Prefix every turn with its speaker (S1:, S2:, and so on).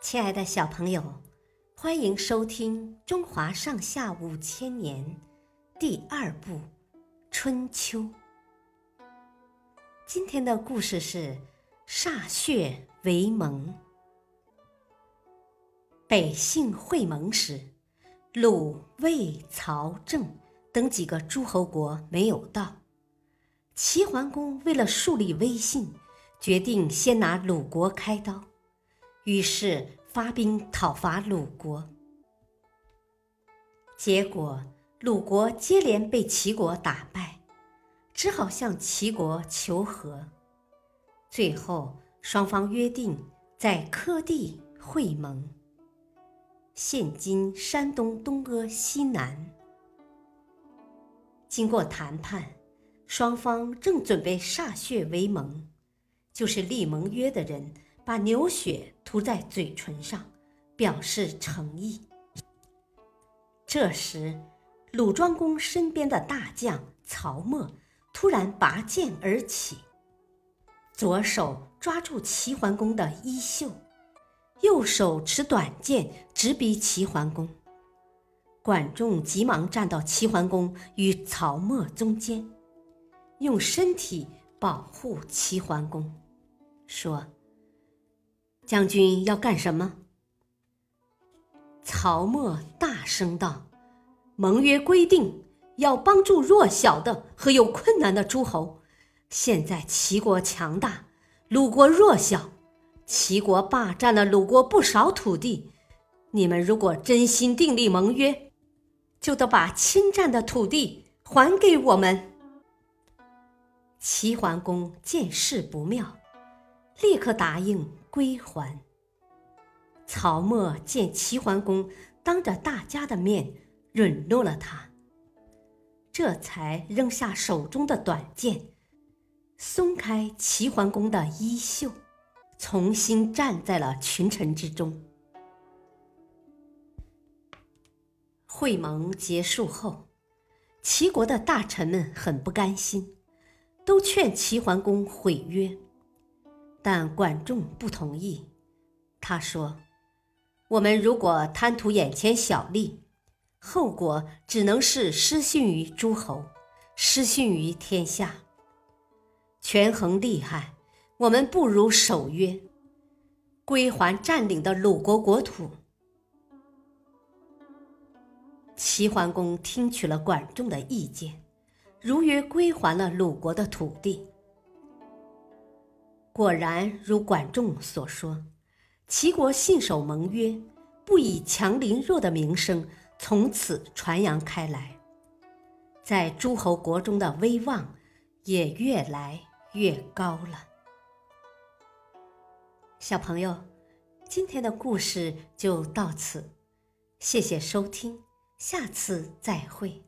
S1: 亲爱的小朋友，欢迎收听《中华上下五千年》第二部《春秋》。今天的故事是歃血为盟。北姓会盟时，鲁、魏、曹、郑等几个诸侯国没有到。齐桓公为了树立威信，决定先拿鲁国开刀。于是发兵讨伐鲁国，结果鲁国接连被齐国打败，只好向齐国求和。最后双方约定在柯地会盟，现今山东东阿西南。经过谈判，双方正准备歃血为盟，就是立盟约的人。把牛血涂在嘴唇上，表示诚意。这时，鲁庄公身边的大将曹沫突然拔剑而起，左手抓住齐桓公的衣袖，右手持短剑直逼齐桓公。管仲急忙站到齐桓公与曹沫中间，用身体保护齐桓公，说。将军要干什么？曹沫大声道：“盟约规定要帮助弱小的和有困难的诸侯。现在齐国强大，鲁国弱小，齐国霸占了鲁国不少土地。你们如果真心订立盟约，就得把侵占的土地还给我们。”齐桓公见势不妙，立刻答应。归还。曹沫见齐桓公当着大家的面允诺了他，这才扔下手中的短剑，松开齐桓公的衣袖，重新站在了群臣之中。会盟结束后，齐国的大臣们很不甘心，都劝齐桓公毁约。但管仲不同意。他说：“我们如果贪图眼前小利，后果只能是失信于诸侯，失信于天下。权衡利害，我们不如守约，归还占领的鲁国国土。”齐桓公听取了管仲的意见，如约归还了鲁国的土地。果然如管仲所说，齐国信守盟约，不以强凌弱的名声从此传扬开来，在诸侯国中的威望也越来越高了。小朋友，今天的故事就到此，谢谢收听，下次再会。